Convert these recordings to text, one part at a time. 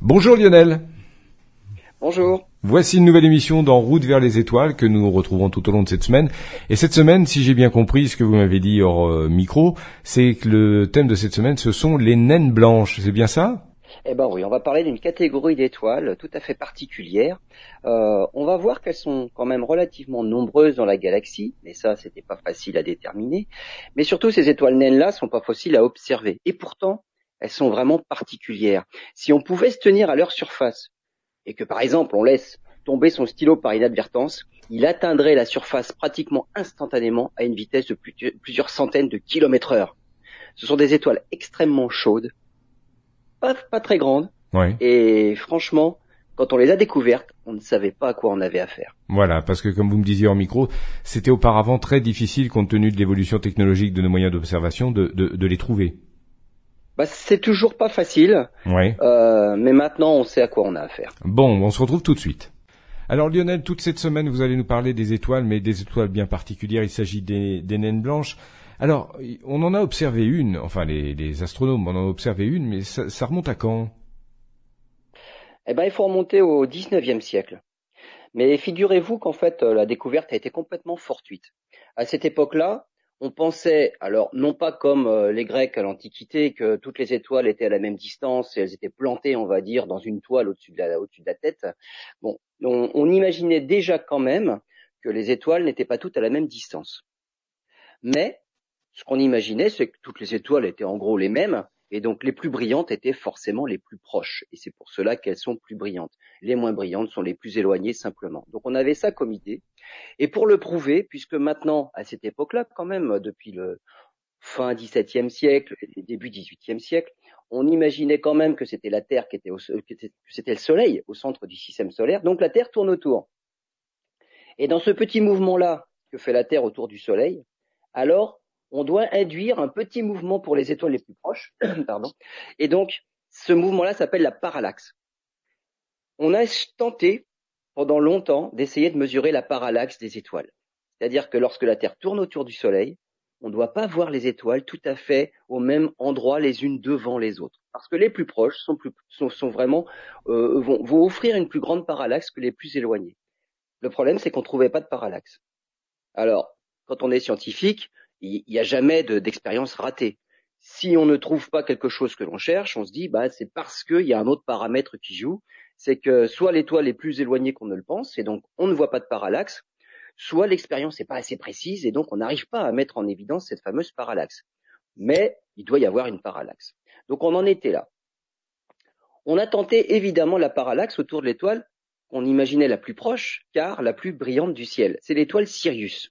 Bonjour Lionel. Bonjour. Voici une nouvelle émission dans Route vers les étoiles que nous retrouvons tout au long de cette semaine. Et cette semaine, si j'ai bien compris ce que vous m'avez dit hors euh, micro, c'est que le thème de cette semaine, ce sont les naines blanches. C'est bien ça? Eh ben oui, on va parler d'une catégorie d'étoiles tout à fait particulière. Euh, on va voir qu'elles sont quand même relativement nombreuses dans la galaxie, mais ça, c'était pas facile à déterminer. Mais surtout, ces étoiles naines-là sont pas faciles à observer. Et pourtant, elles sont vraiment particulières. Si on pouvait se tenir à leur surface, et que par exemple on laisse tomber son stylo par inadvertance, il atteindrait la surface pratiquement instantanément à une vitesse de plusieurs centaines de kilomètres heure. Ce sont des étoiles extrêmement chaudes, pas, pas très grandes, et franchement, quand on les a découvertes, on ne savait pas à quoi on avait affaire. Voilà, parce que comme vous me disiez en micro, c'était auparavant très difficile, compte tenu de l'évolution technologique de nos moyens d'observation, de, de les trouver. Bah, c'est toujours pas facile. Euh, mais maintenant, on sait à quoi on a affaire. Bon, on se retrouve tout de suite. Alors Lionel, toute cette semaine, vous allez nous parler des étoiles, mais des étoiles bien particulières. Il s'agit des, naines blanches. Alors, on en a observé une, enfin les, astronomes en ont observé une, mais ça, remonte à quand? Eh ben, il faut remonter au 19e siècle. Mais figurez-vous qu'en fait, la découverte a été complètement fortuite. À cette époque-là, on pensait, alors non pas comme euh, les Grecs à l'Antiquité, que toutes les étoiles étaient à la même distance et elles étaient plantées, on va dire, dans une toile au-dessus de la, tête. Bon, on, on, imaginait déjà quand même que les étoiles n'étaient pas toutes à la même distance. Mais ce qu'on imaginait, c'est que toutes les étoiles étaient en gros les mêmes, et donc les plus brillantes étaient forcément les plus proches, et c'est pour cela qu'elles sont plus brillantes. Les moins brillantes sont les plus éloignées simplement. Donc on avait ça comme idée. Et pour le prouver, puisque maintenant, à cette époque-là, quand même, depuis le fin XVIIe siècle début XVIIIe siècle, on imaginait quand même que c'était la Terre qui était au, que c'était le Soleil au centre du système solaire, donc la Terre tourne autour. Et dans ce petit mouvement-là que fait la Terre autour du Soleil, alors on doit induire un petit mouvement pour les étoiles les plus proches, pardon. Et donc, ce mouvement-là s'appelle la parallaxe. On a tenté pendant longtemps d'essayer de mesurer la parallaxe des étoiles. C'est-à-dire que lorsque la Terre tourne autour du Soleil, on ne doit pas voir les étoiles tout à fait au même endroit les unes devant les autres. Parce que les plus proches sont, vraiment euh, vont, vont offrir une plus grande parallaxe que les plus éloignés. Le problème, c'est qu'on ne trouvait pas de parallaxe. Alors, quand on est scientifique, il n'y a jamais d'expérience ratée. Si on ne trouve pas quelque chose que l'on cherche, on se dit bah c'est parce qu'il y a un autre paramètre qui joue, c'est que soit l'étoile est plus éloignée qu'on ne le pense et donc on ne voit pas de parallaxe, soit l'expérience n'est pas assez précise et donc on n'arrive pas à mettre en évidence cette fameuse parallaxe. Mais il doit y avoir une parallaxe. Donc on en était là. On a tenté évidemment la parallaxe autour de l'étoile qu'on imaginait la plus proche, car la plus brillante du ciel. C'est l'étoile Sirius.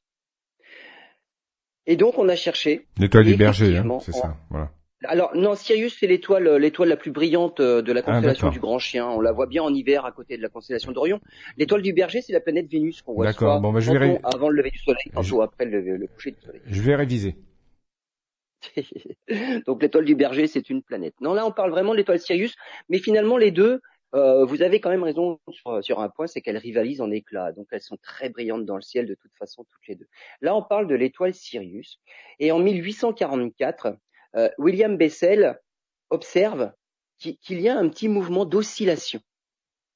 Et donc on a cherché. L'étoile du berger, hein, c'est ça. Voilà. Alors non, Sirius c'est l'étoile euh, l'étoile la plus brillante euh, de la ah, constellation du Grand Chien. On la voit bien en hiver à côté de la constellation d'Orion. L'étoile du Berger c'est la planète Vénus qu'on voit soit bon, bah, je vais avant le lever du Soleil, tantôt après le, coucher du Soleil. Je vais réviser. Donc l'étoile du Berger c'est une planète. Non là on parle vraiment de l'étoile Sirius, mais finalement les deux euh, vous avez quand même raison sur, un point, c'est qu'elles rivalisent en éclat. Donc elles sont très brillantes dans le ciel de toute façon toutes les deux. Là, on parle de l'étoile Sirius. Et en 1844, euh, William Bessel observe qu'il y a un petit mouvement d'oscillation.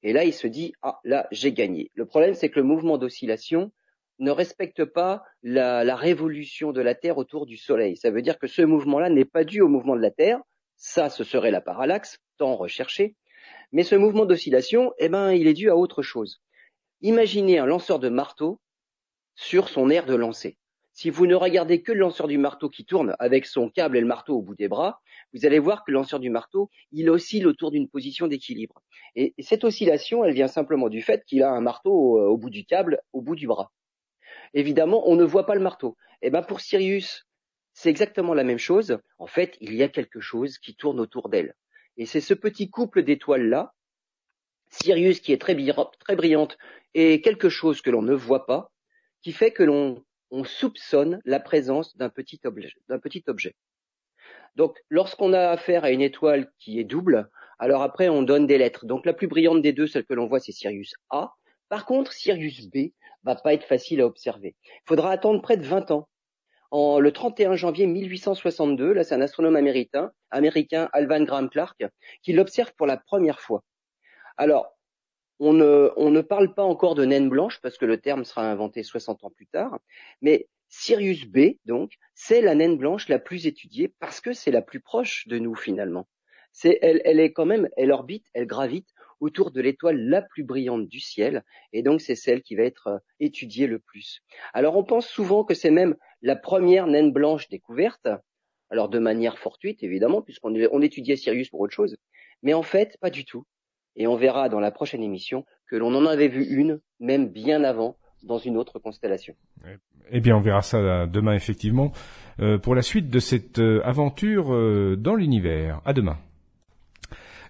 Et là, il se dit, ah, là, j'ai gagné. Le problème, c'est que le mouvement d'oscillation ne respecte pas la, la révolution de la Terre autour du Soleil. Ça veut dire que ce mouvement-là n'est pas dû au mouvement de la Terre. Ça, ce serait la parallaxe, tant recherchée mais ce mouvement d'oscillation, eh ben, il est dû à autre chose. Imaginez un lanceur de marteau sur son aire de lancer. Si vous ne regardez que le lanceur du marteau qui tourne avec son câble et le marteau au bout des bras, vous allez voir que le lanceur du marteau, il oscille autour d'une position d'équilibre. Et cette oscillation, elle vient simplement du fait qu'il a un marteau au bout du câble, au bout du bras. Évidemment, on ne voit pas le marteau. Eh ben, pour Sirius, c'est exactement la même chose. En fait, il y a quelque chose qui tourne autour d'elle. Et c'est ce petit couple d'étoiles-là, Sirius qui est très, brillante et quelque chose que l'on ne voit pas, qui fait que l'on soupçonne la présence d'un petit, petit objet. Donc, lorsqu'on a affaire à une étoile qui est double, alors après on donne des lettres. Donc la plus brillante des deux, celle que l'on voit, c'est Sirius A. Par contre, Sirius B va pas être facile à observer. Il faudra attendre près de 20 ans en, le 31 janvier 1862. Là, c'est un astronome américain, américain Alvan Graham Clark, qui l'observe pour la première fois. Alors, on ne, parle pas encore de naine blanche parce que le terme sera inventé 60 ans plus tard, mais Sirius B, donc, c'est la naine blanche la plus étudiée parce que c'est la plus proche de nous finalement. C'est, elle, elle est quand même, elle orbite, elle gravite autour de l'étoile la plus brillante du ciel, et donc c'est celle qui va être euh, étudiée le plus. Alors on pense souvent que c'est même la première naine blanche découverte, alors de manière fortuite évidemment, puisqu'on on étudiait Sirius pour autre chose, mais en fait pas du tout. Et on verra dans la prochaine émission que l'on en avait vu une, même bien avant, dans une autre constellation. Eh bien, on verra ça euh, demain, effectivement, euh, pour la suite de cette aventure dans l'univers. À demain.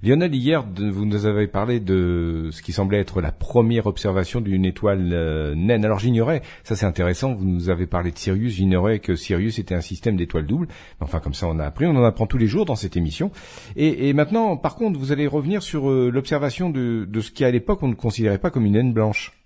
Lionel, hier, vous nous avez parlé de ce qui semblait être la première observation d'une étoile euh, naine. Alors j'ignorais, ça c'est intéressant, vous nous avez parlé de Sirius, j'ignorais que Sirius était un système d'étoiles doubles. Enfin, comme ça on a appris, on en apprend tous les jours dans cette émission. Et, maintenant, par contre, vous allez revenir sur euh, l'observation de, ce qui à l'époque on ne considérait pas comme une naine blanche.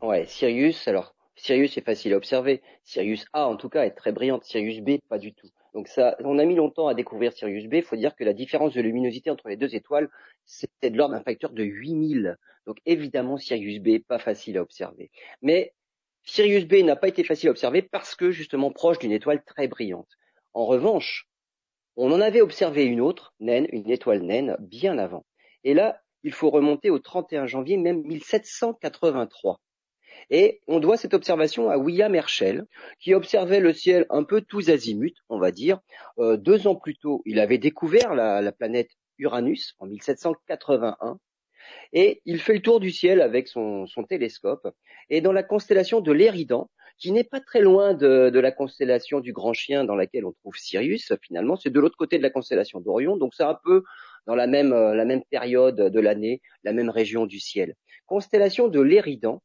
Ouais, Sirius, alors Sirius est facile à observer. Sirius A en tout cas est très brillante, Sirius B pas du tout. Donc ça, on a mis longtemps à découvrir Sirius B. Il faut dire que la différence de luminosité entre les deux étoiles, c'était de l'ordre d'un facteur de 8000. Donc évidemment, Sirius B, pas facile à observer. Mais Sirius B n'a pas été facile à observer parce que justement proche d'une étoile très brillante. En revanche, on en avait observé une autre, naine, une étoile naine, bien avant. Et là, il faut remonter au 31 janvier même 1783. Et on doit cette observation à William Herschel, qui observait le ciel un peu tous azimuts, on va dire. Euh, deux ans plus tôt, il avait découvert la, planète Uranus en 1781. Et il fait le tour du ciel avec son, télescope. Et dans la constellation de l'Éridan, qui n'est pas très loin de, la constellation du Grand Chien dans laquelle on trouve Sirius, finalement, c'est de l'autre côté de la constellation d'Orion, donc c'est un peu dans la même, euh, la même période de l'année, la même région du ciel. Constellation de l'Éridan,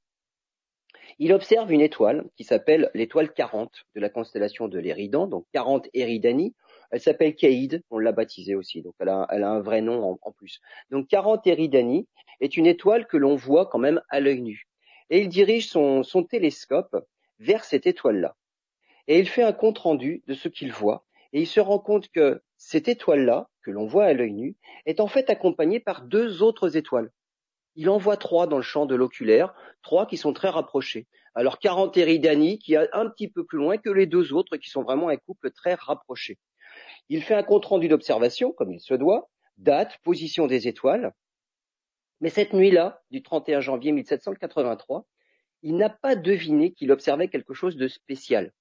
il observe une étoile qui s'appelle l'étoile 40 de la constellation de l'Éridan, donc 40 Eridani. Elle s'appelle Caïd, on l'a baptisée aussi, donc elle a, un vrai nom en, plus. Donc 40 Eridani est une étoile que l'on voit quand même à l'œil nu. Et il dirige son, son télescope vers cette étoile-là. Et il fait un compte rendu de ce qu'il voit. Et il se rend compte que cette étoile-là, que l'on voit à l'œil nu, est en fait accompagnée par deux autres étoiles il en voit trois dans le champ de l'oculaire, trois qui sont très rapprochés. Alors Eridani qui est un petit peu plus loin que les deux autres qui sont vraiment un couple très rapproché. Il fait un compte rendu d'observation, comme il se doit, date, position des étoiles. Mais cette nuit-là, du 31 janvier 1783, il n'a pas deviné qu'il observait quelque chose de spécial.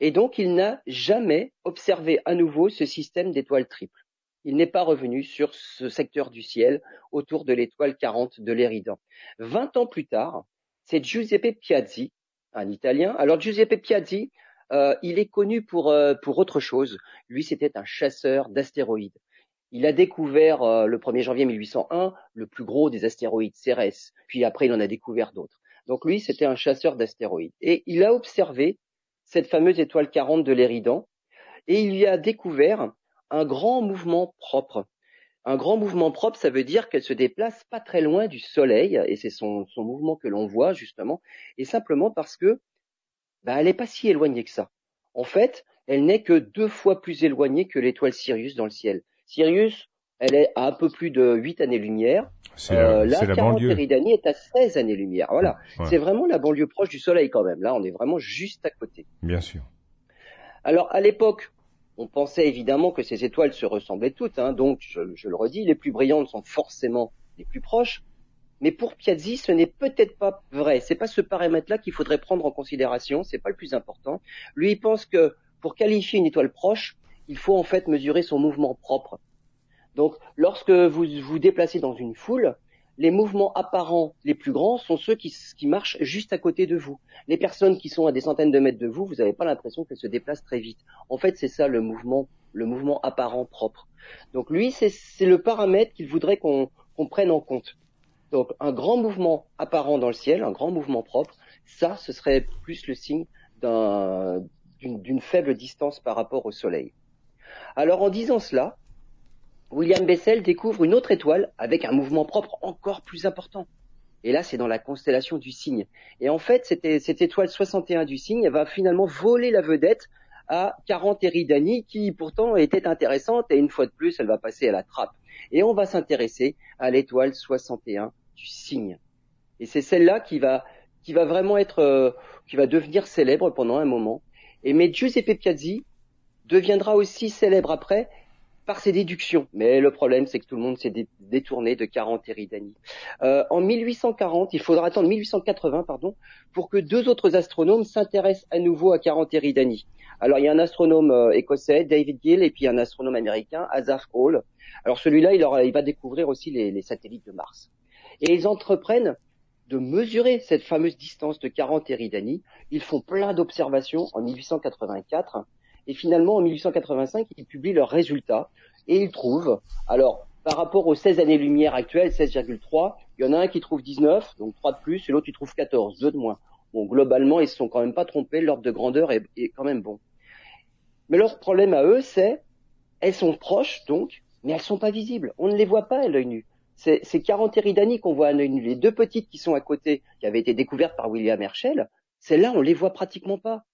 Et donc il n'a jamais observé à nouveau ce système d'étoiles triples il n'est pas revenu sur ce secteur du ciel autour de l'étoile 40 de l'Éridan. Vingt ans plus tard, c'est Giuseppe Piazzi, un Italien. Alors Giuseppe Piazzi, euh, il est connu pour, euh, pour autre chose. Lui, c'était un chasseur d'astéroïdes. Il a découvert euh, le 1er janvier 1801 le plus gros des astéroïdes, Cérès. Puis après, il en a découvert d'autres. Donc lui, c'était un chasseur d'astéroïdes. Et il a observé cette fameuse étoile 40 de l'Éridan et il y a découvert un grand mouvement propre. Un grand mouvement propre, ça veut dire qu'elle se déplace pas très loin du Soleil, et c'est son, mouvement que l'on voit justement, et simplement parce que bah, elle n'est pas si éloignée que ça. En fait, elle n'est que deux fois plus éloignée que l'étoile Sirius dans le ciel. Sirius, elle est à un peu plus de 8 années-lumière. C'est la, euh, la banlieue. est à 16 années-lumière. Voilà. C'est vraiment la banlieue proche du Soleil quand même. Là, on est vraiment juste à côté. Bien sûr. Alors, à l'époque on pensait évidemment que ces étoiles se ressemblaient toutes, hein, donc je, le redis, les plus brillantes sont forcément les plus proches. Mais pour Piazzi, ce n'est peut-être pas vrai. C'est pas ce paramètre-là qu'il faudrait prendre en considération. C'est pas le plus important. Lui, il pense que pour qualifier une étoile proche, il faut en fait mesurer son mouvement propre. Donc, lorsque vous vous déplacez dans une foule, les mouvements apparents les plus grands sont ceux qui, marchent juste à côté de vous. Les personnes qui sont à des centaines de mètres de vous, vous n'avez pas l'impression qu'elles se déplacent très vite. En fait, c'est ça le mouvement, le mouvement apparent propre. Donc lui, c'est le paramètre qu'il voudrait qu'on prenne en compte. Donc un grand mouvement apparent dans le ciel, un grand mouvement propre, ça, ce serait plus le signe d'une faible distance par rapport au Soleil. Alors en disant cela, William Bessel découvre une autre étoile avec un mouvement propre encore plus important. Et là, c'est dans la constellation du Cygne. Et en fait, cette étoile 61 du Cygne va finalement voler la vedette à 40 Eridani, qui pourtant était intéressante, et une fois de plus, elle va passer à la trappe. Et on va s'intéresser à l'étoile 61 du Cygne. Et c'est celle-là qui va qui va vraiment être euh, qui va devenir célèbre pendant un moment. Et mais Giuseppe Piazzi deviendra aussi célèbre après par ses déductions. Mais le problème, c'est que tout le monde s'est détourné de 40 Eridani. Euh, en 1840, il faudra attendre 1880, pardon, pour que deux autres astronomes s'intéressent à nouveau à 40 Eridani. Alors, il y a un astronome euh, écossais, David Gill, et puis un astronome américain, Asaph Hall. Alors, celui-là, il, il, va découvrir aussi les, les satellites de Mars. Et ils entreprennent de mesurer cette fameuse distance de 40 Eridani. Ils font plein d'observations en 1884 et finalement, en 1885, ils publient leurs résultats et ils trouvent, alors, par rapport aux 16 années-lumière actuelles, 16,3, il y en a un qui trouve 19, donc 3 de plus, et l'autre qui trouve 14, 2 de moins. Bon, globalement, ils se sont quand même pas trompés, l'ordre de grandeur est, quand même bon. Mais leur problème à eux, c'est, elles sont proches, donc, mais elles sont pas visibles. On ne les voit pas à l'œil nu. C'est 40 Eridani qu'on voit à l'œil nu. Les deux petites qui sont à côté, qui avaient été découvertes par William Herschel, celles-là, on les voit pratiquement pas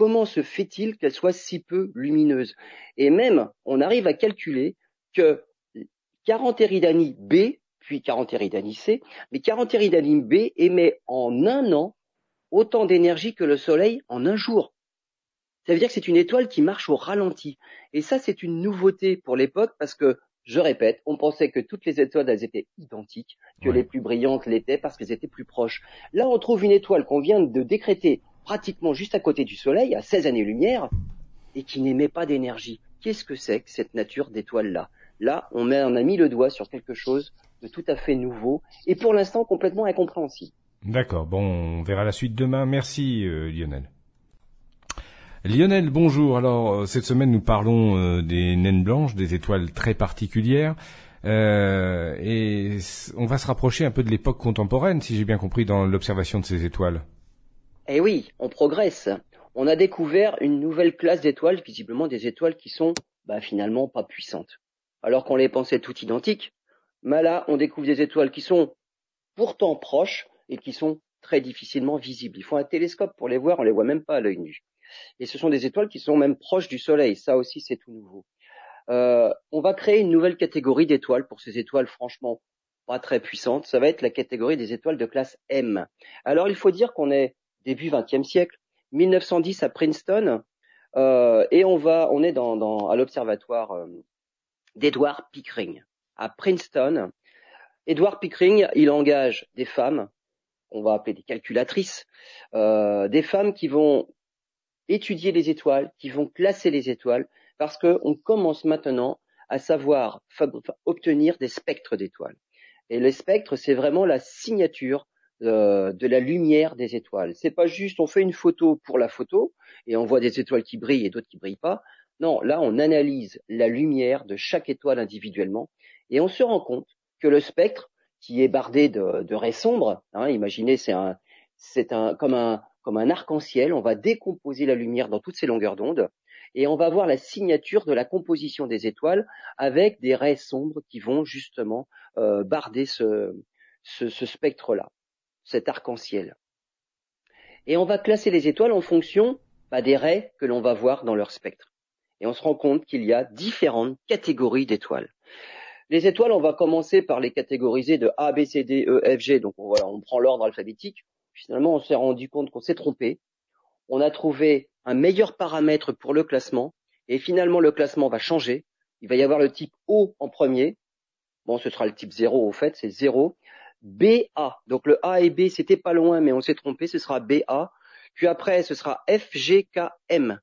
comment se fait-il qu'elle soit si peu lumineuse? Et même, on arrive à calculer que 40 Eridani B, puis 40 Eridani C, mais 40 Eridani B émet en un an autant d'énergie que le Soleil en un jour. Ça veut dire que c'est une étoile qui marche au ralenti. Et ça, c'est une nouveauté pour l'époque parce que, je répète, on pensait que toutes les étoiles, elles étaient identiques, que les plus brillantes l'étaient parce qu'elles étaient plus proches. Là, on trouve une étoile qu'on vient de décréter pratiquement juste à côté du Soleil, à 16 années-lumière, et qui n'émet pas d'énergie. Qu'est-ce que c'est que cette nature d'étoile-là? Là, on, met, a mis le doigt sur quelque chose de tout à fait nouveau, et pour l'instant complètement incompréhensible. D'accord, bon, on verra la suite demain. Merci euh, Lionel. Lionel, bonjour. Alors, euh, cette semaine, nous parlons euh, des naines blanches, des étoiles très particulières. et on va se rapprocher un peu de l'époque contemporaine, si j'ai bien compris, dans l'observation de ces étoiles. Eh oui, on progresse. On a découvert une nouvelle classe d'étoiles, visiblement des étoiles qui sont bah, finalement pas puissantes. Alors qu'on les pensait toutes identiques, mais là, on découvre des étoiles qui sont pourtant proches et qui sont très difficilement visibles. Il faut un télescope pour les voir, on les voit même pas à l'œil nu. Et ce sont des étoiles qui sont même proches du Soleil, ça aussi c'est tout nouveau. Euh, on va créer une nouvelle catégorie d'étoiles pour ces étoiles franchement pas très puissantes. Ça va être la catégorie des étoiles de classe M. Alors il faut dire qu'on est début XXe siècle, 1910 à Princeton, euh, et on va, on est dans, à l'observatoire euh, d'Edward Pickering à Princeton. Edward Pickering, il engage des femmes, on va appeler des calculatrices, euh, des femmes qui vont étudier les étoiles, qui vont classer les étoiles, parce qu'on commence maintenant à savoir obtenir des spectres d'étoiles. Et les spectres, c'est vraiment la signature euh, de la lumière des étoiles. C'est pas juste on fait une photo pour la photo et on voit des étoiles qui brillent et d'autres qui brillent pas. Non, là on analyse la lumière de chaque étoile individuellement et on se rend compte que le spectre qui est bardé de, raies sombres, hein, imaginez c'est un c'est un comme un comme un arc-en-ciel, on va décomposer la lumière dans toutes ses longueurs d'onde et on va voir la signature de la composition des étoiles avec des raies sombres qui vont justement euh, barder ce spectre-là cet arc-en-ciel. Et on va classer les étoiles en fonction bah, des raies que l'on va voir dans leur spectre. Et on se rend compte qu'il y a différentes catégories d'étoiles. Les étoiles, on va commencer par les catégoriser de A, B, C, D, E, F, G. Donc voilà, on prend l'ordre alphabétique. Finalement, on s'est rendu compte qu'on s'est trompé. On a trouvé un meilleur paramètre pour le classement. Et finalement, le classement va changer. Il va y avoir le type O en premier. Bon, ce sera le type 0 au fait, c'est 0. BA. Donc le A et B, c'était pas loin, mais on s'est trompé, ce sera BA. Puis après, ce sera FGKM.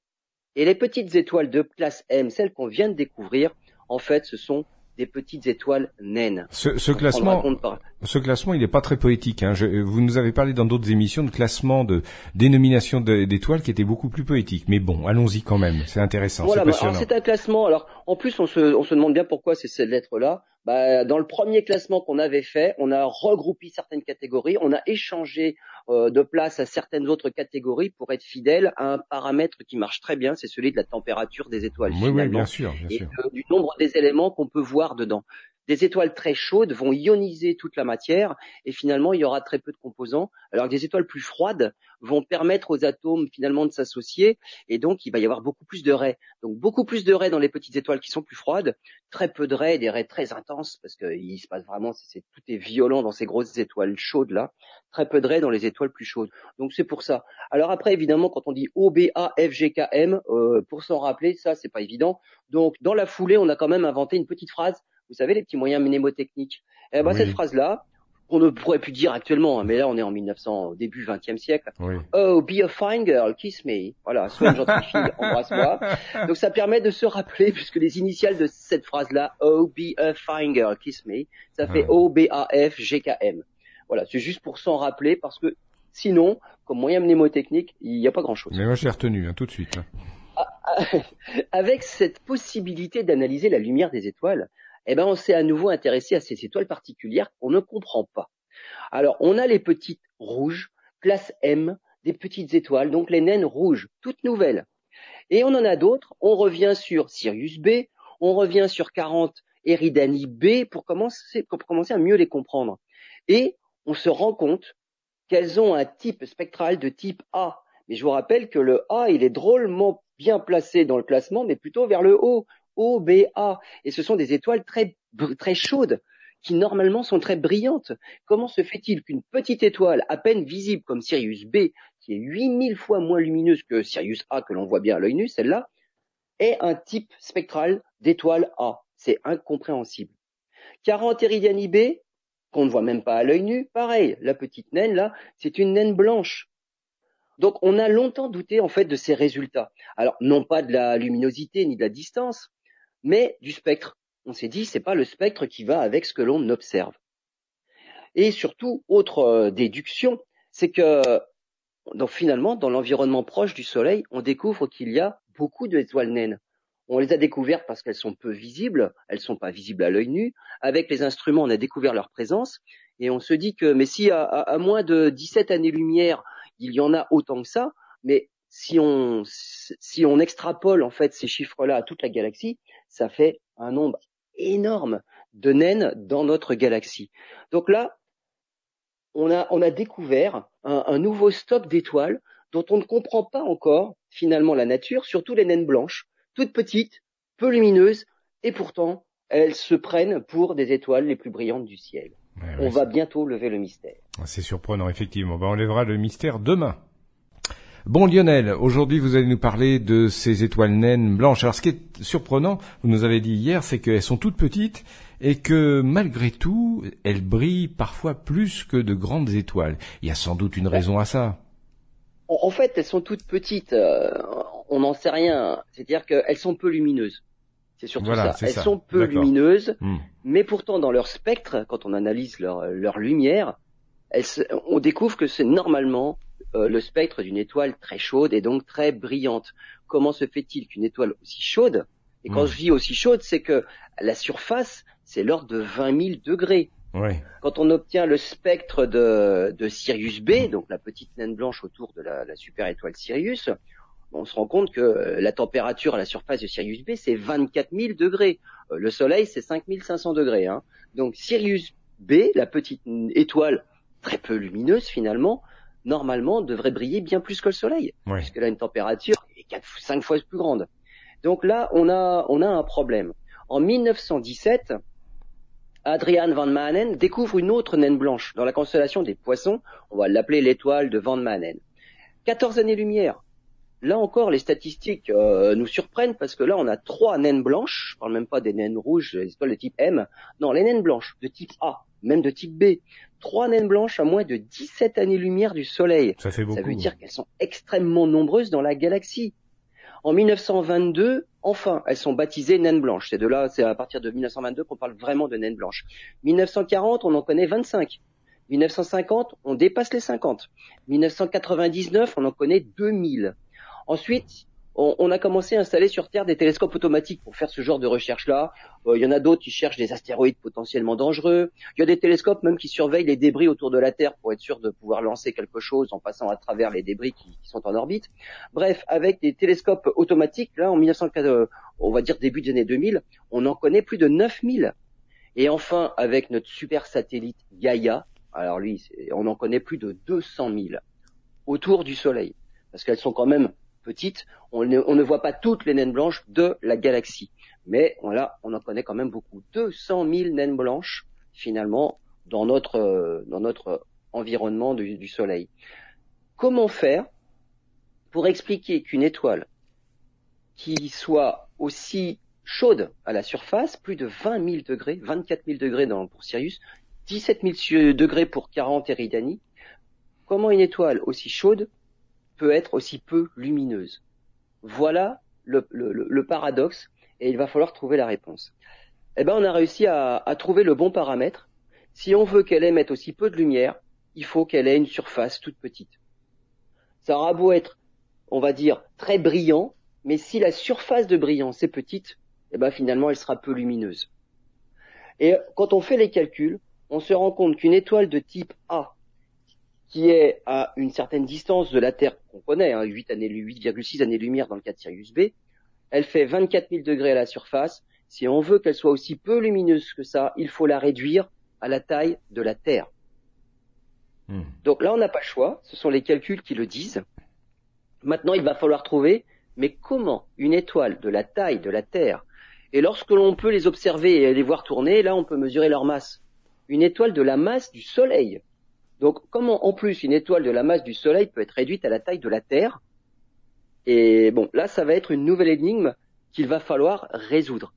Et les petites étoiles de classe M, celles qu'on vient de découvrir, en fait, ce sont des petites étoiles naines. Ce, ce classement, ce classement, il n'est pas très poétique. Hein. Je, vous nous avez parlé dans d'autres émissions de classement de dénomination d'étoiles qui était beaucoup plus poétique. Mais bon, allons-y quand même. C'est intéressant. Voilà, c'est un classement. Alors, en plus, on se, on se demande bien pourquoi c'est cette lettre-là bah, dans le premier classement qu'on avait fait, on a regroupé certaines catégories, on a échangé de place à certaines autres catégories pour être fidèle à un paramètre qui marche très bien, c'est celui de la température des étoiles. Oui, oui bien sûr, bien et du nombre des éléments qu'on peut voir dedans. Des étoiles très chaudes vont ioniser toute la matière et finalement il y aura très peu de composants, alors que des étoiles plus froides vont permettre aux atomes finalement de s'associer et donc il va y avoir beaucoup plus de raies. Donc beaucoup plus de raies dans les petites étoiles qui sont plus froides, très peu de raies, des raies très intenses parce qu'il se passe vraiment, c'est, tout est violent dans ces grosses étoiles chaudes là, très peu de raies dans les étoiles plus chaudes. Donc c'est pour ça. Alors après évidemment quand on dit O, B, A, F, G, K, M, euh, pour s'en rappeler, ça c'est pas évident. Donc dans la foulée on a quand même inventé une petite phrase vous savez, les petits moyens mnémotechniques. Eh ben, cette phrase-là, on ne pourrait plus dire actuellement, hein, mais là on est en 1900, au début 20e siècle. Oh, be a fine girl, kiss me. Voilà, sois une gentille fille, embrasse-moi. Donc ça permet de se rappeler, puisque les initiales de cette phrase-là, Oh, be a fine girl, kiss me, ça fait O, B, A, F, G, K, M. Voilà, c'est juste pour s'en rappeler, parce que sinon, comme moyen mnémotechnique, il n'y a pas grand-chose. Mais moi j'ai retenu, hein, tout de suite. Ah, ah, avec cette possibilité d'analyser la lumière des étoiles, eh ben on s'est à nouveau intéressé à ces étoiles particulières qu'on ne comprend pas. Alors, on a les petites rouges, classe M, des petites étoiles, donc les naines rouges, toutes nouvelles. Et on en a d'autres, on revient sur Sirius B, on revient sur 40 Eridani B pour commencer, pour commencer à mieux les comprendre. Et on se rend compte qu'elles ont un type spectral de type A. Mais je vous rappelle que le A, il est drôlement bien placé dans le classement, mais plutôt vers le haut. O, B, A. Et ce sont des étoiles très, très chaudes qui normalement sont très brillantes. Comment se fait-il qu'une petite étoile à peine visible comme Sirius B, qui est 8000 fois moins lumineuse que Sirius A que l'on voit bien à l'œil nu, celle-là, ait un type spectral d'étoile A? C'est incompréhensible. 40 Eridiani B, qu'on ne voit même pas à l'œil nu, pareil, la petite naine là, c'est une naine blanche. Donc on a longtemps douté en fait de ces résultats. Alors non pas de la luminosité ni de la distance, mais du spectre. On s'est dit, c'est pas le spectre qui va avec ce que l'on observe. Et surtout, autre euh, déduction, c'est que finalement, dans l'environnement proche du Soleil, on découvre qu'il y a beaucoup d'étoiles naines. On les a découvertes parce qu'elles sont peu visibles, elles sont pas visibles à l'œil nu. Avec les instruments, on a découvert leur présence et on se dit que, mais si à moins de 17 années-lumière, il y en a autant que ça, mais si on, si on extrapole en fait ces chiffres-là à toute la galaxie, ça fait un nombre énorme de naines dans notre galaxie. Donc là, on a, on a découvert un, un nouveau stock d'étoiles dont on ne comprend pas encore finalement la nature, surtout les naines blanches, toutes petites, peu lumineuses, et pourtant elles se prennent pour des étoiles les plus brillantes du ciel. on va bientôt lever le mystère. C'est surprenant, effectivement. Ben, on lèvera le mystère demain. Bon Lionel, aujourd'hui vous allez nous parler de ces étoiles naines blanches. Alors ce qui est surprenant, vous nous avez dit hier, c'est qu'elles sont toutes petites et que malgré tout, elles brillent parfois plus que de grandes étoiles. Il y a sans doute une raison à ça. En fait, elles sont toutes petites. Euh, on n'en sait rien. C'est-à-dire qu'elles sont peu lumineuses. C'est surtout ça. Elles sont peu lumineuses, hmm. mais pourtant dans leur spectre, quand on analyse leur, leur lumière, on découvre que c'est normalement euh, le spectre d'une étoile très chaude et donc très brillante. Comment se fait-il qu'une étoile aussi chaude, et quand hmm. je dis aussi chaude, c'est que la surface, c'est l'ordre de 20 000 degrés. Quand on obtient le spectre de, de Sirius B, hmm. donc la petite naine blanche autour de la, la super étoile Sirius, on se rend compte que la température à la surface de Sirius B, c'est 24 000 degrés. Euh, le Soleil, c'est 5 500 degrés. Hein. Donc Sirius B, la petite étoile très peu lumineuse finalement, normalement, devrait briller bien plus que le Soleil, puisqu'elle a une température qui est 4, 5 fois plus grande. Donc là, on a, on a un problème. En 1917, Adrian Van Manen découvre une autre naine blanche dans la constellation des poissons. On va l'appeler l'étoile de Van Manen. 14 années-lumière. Là encore, les statistiques euh, nous surprennent parce que là, on a trois naines blanches. Je parle même pas des naines rouges, les étoiles de type M. Non, les naines blanches de type A, même de type B trois naines blanches à moins de 17 années-lumière du Soleil. Ça fait beaucoup. Ça veut dire qu'elles sont extrêmement nombreuses dans la galaxie. En 1922, enfin, elles sont baptisées naines blanches. C'est de là, c'est à partir de 1922 qu'on parle vraiment de naines blanches. 1940, on en connaît 25. 1950, on dépasse les 50. 1999, on en connaît 2000. Ensuite, on, a commencé à installer sur Terre des télescopes automatiques pour faire ce genre de recherche-là. Euh, il y en a d'autres qui cherchent des astéroïdes potentiellement dangereux. Il y a des télescopes même qui surveillent les débris autour de la Terre pour être sûr de pouvoir lancer quelque chose en passant à travers les débris qui, sont en orbite. Bref, avec des télescopes automatiques, là en 1904, euh, on va dire début des années 2000, on en connaît plus de 9000. Et enfin, avec notre super satellite Gaïa, alors lui, on en connaît plus de 200 000 autour du Soleil, parce qu'elles sont quand même petites. On ne, voit pas toutes les naines blanches de la galaxie, mais on, on en connaît quand même beaucoup. 200 000 naines blanches, finalement, dans notre, dans notre environnement du Soleil. Comment faire pour expliquer qu'une étoile qui soit aussi chaude à la surface, plus de 20 000 degrés, 24 000 degrés pour Sirius, 17 000 degrés pour 40 Eridani, comment une étoile aussi chaude peut être aussi peu lumineuse Voilà le, paradoxe et il va falloir trouver la réponse. Eh ben, on a réussi à, trouver le bon paramètre. Si on veut qu'elle émette aussi peu de lumière, il faut qu'elle ait une surface toute petite. Ça aura beau être, on va dire, très brillant, mais si la surface de brillance est petite, eh ben finalement elle sera peu lumineuse. Et quand on fait les calculs, on se rend compte qu'une étoile de type A, qui est à une certaine distance de la Terre qu'on connaît, hein, 8 années, 8,6 années-lumière dans le cas de Sirius B, elle fait 24 000 degrés à la surface. Si on veut qu'elle soit aussi peu lumineuse que ça, il faut la réduire à la taille de la Terre. Hmm. Donc là, on n'a pas le choix. Ce sont les calculs qui le disent. Maintenant, il va falloir trouver, mais comment une étoile de la taille de la Terre, et lorsque l'on peut les observer et les voir tourner, là, on peut mesurer leur masse. Une étoile de la masse du Soleil. Donc, comment en plus une étoile de la masse du Soleil peut être réduite à la taille de la Terre? Et bon, là, ça va être une nouvelle énigme qu'il va falloir résoudre.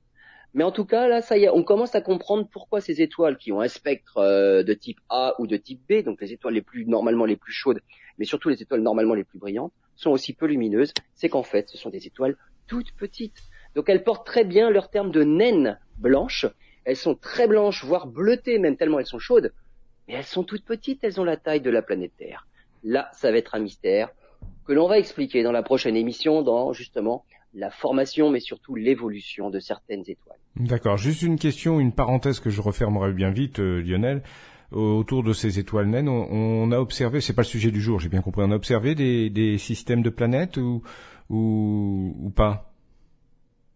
Mais en tout cas, là, ça y est, on commence à comprendre pourquoi ces étoiles qui ont un spectre euh, de type A ou de type B, donc les étoiles les plus normalement les plus chaudes, mais surtout les étoiles normalement les plus brillantes, sont aussi peu lumineuses. C'est qu'en fait, ce sont des étoiles toutes petites. Donc elles portent très bien leur terme de naines blanches. Elles sont très blanches, voire bleutées, même tellement elles sont chaudes. Elles sont toutes petites, elles ont la taille de la planète Terre. Là, ça va être un mystère que l'on va expliquer dans la prochaine émission, dans justement la formation, mais surtout l'évolution de certaines étoiles. D'accord. Juste une question, une parenthèse que je refermerai bien vite, euh, Lionel. Autour de ces étoiles naines, on, a observé, c'est pas le sujet du jour, j'ai bien compris, on a observé des, systèmes de planètes ou pas?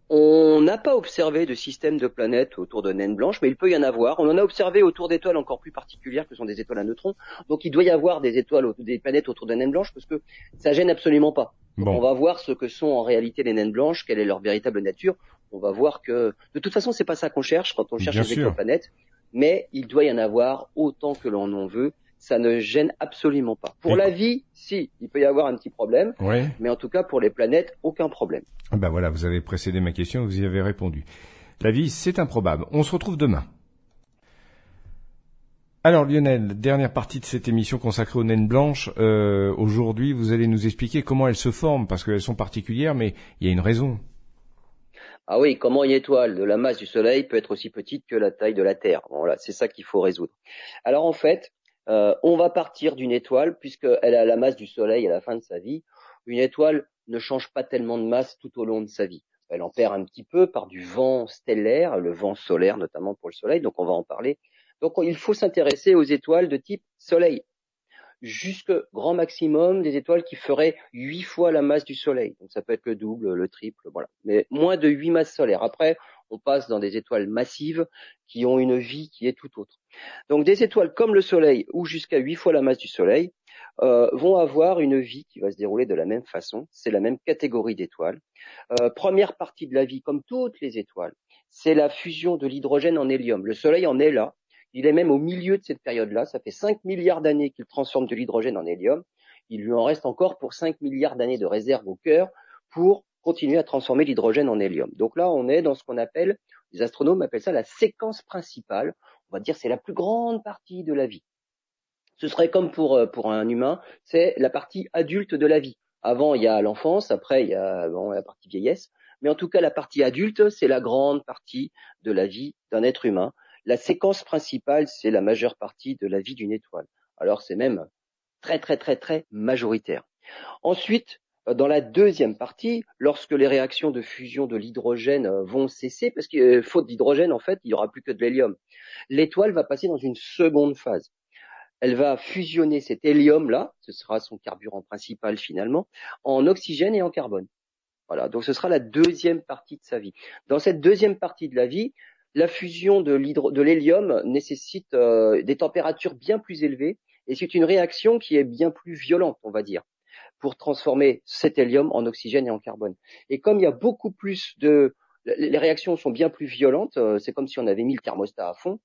On n'a pas observé de système de planètes autour de naines blanches, mais il peut y en avoir. On en a observé autour d'étoiles encore plus particulières que sont des étoiles à neutrons. Donc il doit y avoir des étoiles, des planètes autour de naines blanches parce que ça gêne absolument pas. On va voir ce que sont en réalité les naines blanches, quelle est leur véritable nature. On va voir que de toute façon c'est pas ça qu'on cherche quand on cherche des planètes, mais il doit y en avoir autant que l'on en veut ça ne gêne absolument pas. Pour la vie, si, il peut y avoir un petit problème, mais en tout cas pour les planètes, aucun problème. Ben voilà, vous avez précédé ma question, vous y avez répondu. La vie, c'est improbable. On se retrouve demain. Alors Lionel, dernière partie de cette émission consacrée aux naines blanches. Euh, aujourd'hui, vous allez nous expliquer comment elles se forment, parce qu'elles sont particulières, mais il y a une raison. Ah oui, comment une étoile de la masse du Soleil peut être aussi petite que la taille de la Terre Voilà, c'est ça qu'il faut résoudre. Alors en fait, euh, on va partir d'une étoile, puisqu'elle a la masse du Soleil à la fin de sa vie. Une étoile ne change pas tellement de masse tout au long de sa vie. Elle en perd un petit peu par du vent stellaire, le vent solaire notamment pour le Soleil, donc on va en parler. Donc il faut s'intéresser aux étoiles de type Soleil. Jusque grand maximum des étoiles qui feraient huit fois la masse du Soleil. Donc ça peut être le double, le triple, voilà. Mais moins de huit masses solaires. Après, on passe dans des étoiles massives qui ont une vie qui est tout autre. Donc des étoiles comme le Soleil ou jusqu'à huit fois la masse du Soleil euh, vont avoir une vie qui va se dérouler de la même façon. C'est la même catégorie d'étoiles. Euh, première partie de la vie, comme toutes les étoiles, c'est la fusion de l'hydrogène en hélium. Le Soleil en est là. Il est même au milieu de cette période-là. Ça fait 5 milliards d'années qu'il transforme de l'hydrogène en hélium. Il lui en reste encore pour 5 milliards d'années de réserve au cœur pour continuer à transformer l'hydrogène en hélium. Donc là, on est dans ce qu'on appelle, les astronomes appellent ça la séquence principale. On va dire c'est la plus grande partie de la vie. Ce serait comme pour, euh, pour un humain, c'est la partie adulte de la vie. Avant, il y a l'enfance, après, il y a la partie vieillesse. Mais en tout cas, la partie adulte, c'est la grande partie de la vie d'un être humain. La séquence principale, c'est la majeure partie de la vie d'une étoile. Alors c'est même très très très très majoritaire. Ensuite, dans la deuxième partie, lorsque les réactions de fusion de l'hydrogène euh, vont cesser, parce que euh, faute d'hydrogène, en fait, il n'y aura plus que de l'hélium, l'étoile va passer dans une seconde phase. Elle va fusionner cet hélium-là, ce sera son carburant principal finalement, en oxygène et en carbone. Voilà, donc ce sera la deuxième partie de sa vie. Dans cette deuxième partie de la vie, la fusion de l'hélium nécessite euh, des températures bien plus élevées et c'est une réaction qui est bien plus violente, on va dire, pour transformer cet hélium en oxygène et en carbone. Et comme il y a beaucoup plus de les réactions sont bien plus violentes, euh, c'est comme si on avait mis le thermostat à fond,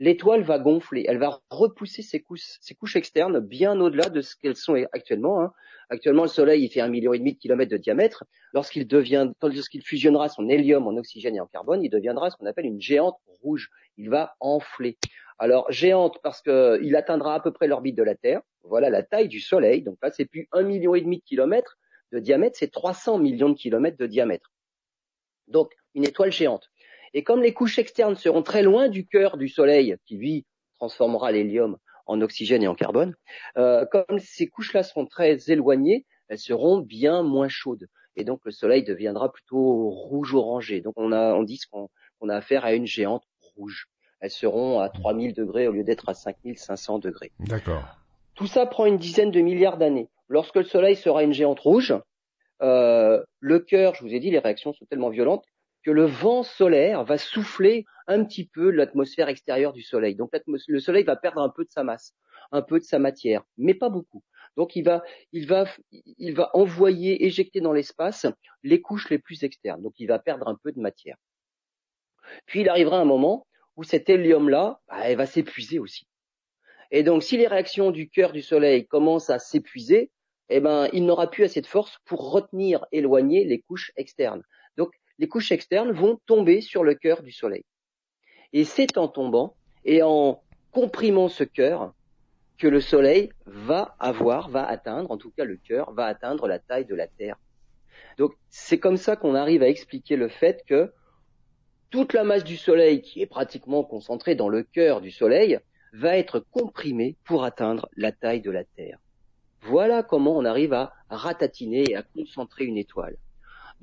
l'étoile va gonfler, elle va repousser ses couches, externes bien au-delà de ce qu'elles sont actuellement. Hein. Actuellement, le Soleil, il fait un million et demi de kilomètres de diamètre. Lorsqu'il devient, lorsqu'il fusionnera son hélium en oxygène et en carbone, il deviendra ce qu'on appelle une géante rouge. Il va enfler. Alors géante parce qu'il atteindra à peu près l'orbite de la Terre. Voilà la taille du Soleil. Donc là, c'est plus un million et demi de kilomètres de diamètre, c'est 300 millions de kilomètres de diamètre. Donc une étoile géante. Et comme les couches externes seront très loin du cœur du Soleil, qui lui transformera l'hélium en oxygène et en carbone, euh, comme ces couches-là seront très éloignées, elles seront bien moins chaudes. Et donc le Soleil deviendra plutôt rouge-orangé. Donc on, a, on dit qu'on a affaire à une géante rouge. Elles seront à 3000 degrés au lieu d'être à 5500 degrés. D'accord. Tout ça prend une dizaine de milliards d'années. Lorsque le Soleil sera une géante rouge, euh, le cœur, je vous ai dit, les réactions sont tellement violentes que le vent solaire va souffler un petit peu l'atmosphère extérieure du Soleil. Donc le Soleil va perdre un peu de sa masse, un peu de sa matière, mais pas beaucoup. Donc il va, envoyer, éjecter dans l'espace les couches les plus externes. Donc il va perdre un peu de matière. Puis il arrivera un moment où cet hélium-là, bah, elle va s'épuiser aussi. Et donc si les réactions du cœur du Soleil commencent à s'épuiser, eh ben, il n'aura plus assez de force pour retenir, éloigner les couches externes. Les couches externes vont tomber sur le cœur du Soleil. Et c'est en tombant et en comprimant ce cœur que le Soleil va avoir, va atteindre, en tout cas le cœur, va atteindre la taille de la Terre. Donc c'est comme ça qu'on arrive à expliquer le fait que toute la masse du Soleil, qui est pratiquement concentrée dans le cœur du Soleil, va être comprimée pour atteindre la taille de la Terre. Voilà comment on arrive à ratatiner et à concentrer une étoile.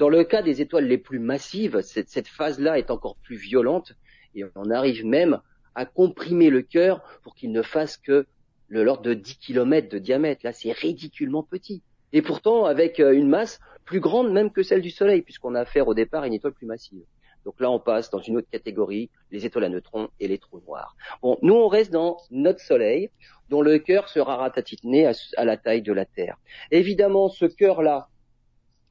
Dans le cas des étoiles les plus massives, cette, phase-là est encore plus violente et on arrive même à comprimer le cœur pour qu'il ne fasse que le l'ordre de 10 km de diamètre. Là, c'est ridiculement petit. Et pourtant, avec euh, une masse plus grande même que celle du Soleil, puisqu'on a affaire au départ à une étoile plus massive. Donc là, on passe dans une autre catégorie, les étoiles à neutrons et les trous noirs. Bon, nous, on reste dans notre Soleil, dont le cœur sera ratatiné à, à la taille de la Terre. Évidemment, ce cœur-là,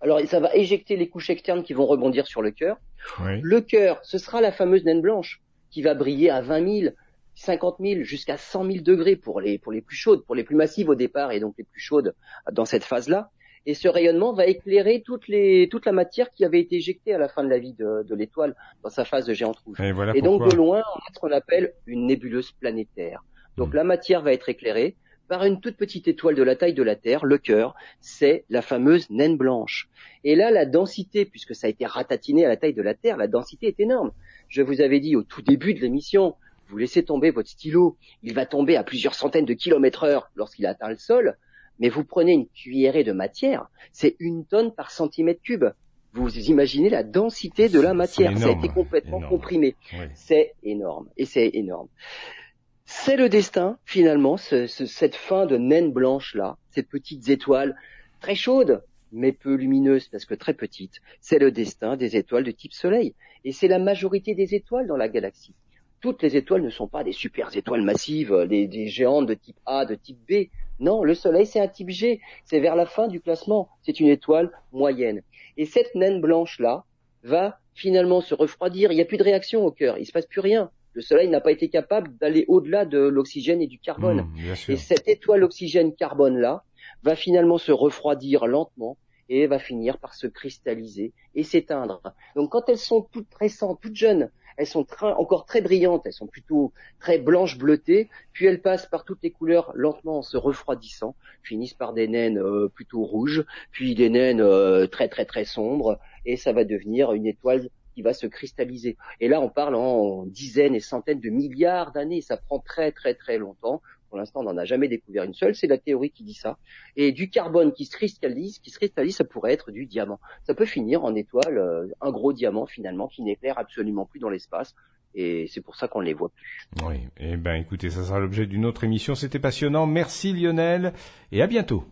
alors ça va éjecter les couches externes qui vont rebondir sur le cœur. Le cœur, ce sera la fameuse naine blanche qui va briller à 20 000, 50 000, jusqu'à 100 000 degrés pour les, pour les plus chaudes, pour les plus massives au départ et donc les plus chaudes dans cette phase-là. Et ce rayonnement va éclairer toute, les, toute la matière qui avait été éjectée à la fin de la vie de, de l'étoile dans sa phase de géante rouge. Et, donc de loin, on a ce qu'on appelle une nébuleuse planétaire. Donc hmm. la matière va être éclairée, par une toute petite étoile de la taille de la Terre, le cœur, c'est la fameuse naine blanche. Et là, la densité, puisque ça a été ratatiné à la taille de la Terre, la densité est énorme. Je vous avais dit au tout début de l'émission, vous laissez tomber votre stylo, il va tomber à plusieurs centaines de kilomètres heure lorsqu'il atteint le sol, mais vous prenez une cuillerée de matière, c'est une tonne par centimètre cube. Vous imaginez la densité de la matière, ça a été complètement comprimé. C'est énorme, et c'est énorme. C'est le destin, finalement, cette fin de naine blanche là, ces petites étoiles très chaudes, mais peu lumineuses parce que très petites. C'est le destin des étoiles de type Soleil. Et c'est la majorité des étoiles dans la galaxie. Toutes les étoiles ne sont pas des super étoiles massives, des, des géantes de type A, de type B. Non, le Soleil, c'est un type G. C'est vers la fin du classement. C'est une étoile moyenne. Et cette naine blanche-là va finalement se refroidir. Il n'y a plus de réaction au cœur. Il se passe plus rien le Soleil n'a pas été capable d'aller au-delà de l'oxygène et du carbone. Mmh, et cette étoile oxygène-carbone-là va finalement se refroidir lentement et va finir par se cristalliser et s'éteindre. Donc quand elles sont toutes récentes, toutes jeunes, elles sont encore très brillantes, elles sont plutôt très blanches bleutées, puis elles passent par toutes les couleurs lentement en se refroidissant, finissent par des naines euh, plutôt rouges, puis des naines euh, très très très sombres, et ça va devenir une étoile qui va se cristalliser. Et là, on parle en dizaines et centaines de milliards d'années. Ça prend très très très longtemps. Pour l'instant, on n'en a jamais découvert une seule. C'est la théorie qui dit ça. Et du carbone qui se cristallise, qui se cristallise, ça pourrait être du diamant. Ça peut finir en étoile, euh, un gros diamant finalement qui n'éclaire absolument plus dans l'espace. Et c'est pour ça qu'on ne les voit plus. Oui. Eh ben, écoutez, ça sera l'objet d'une autre émission. C'était passionnant. Merci Lionel. Et à bientôt.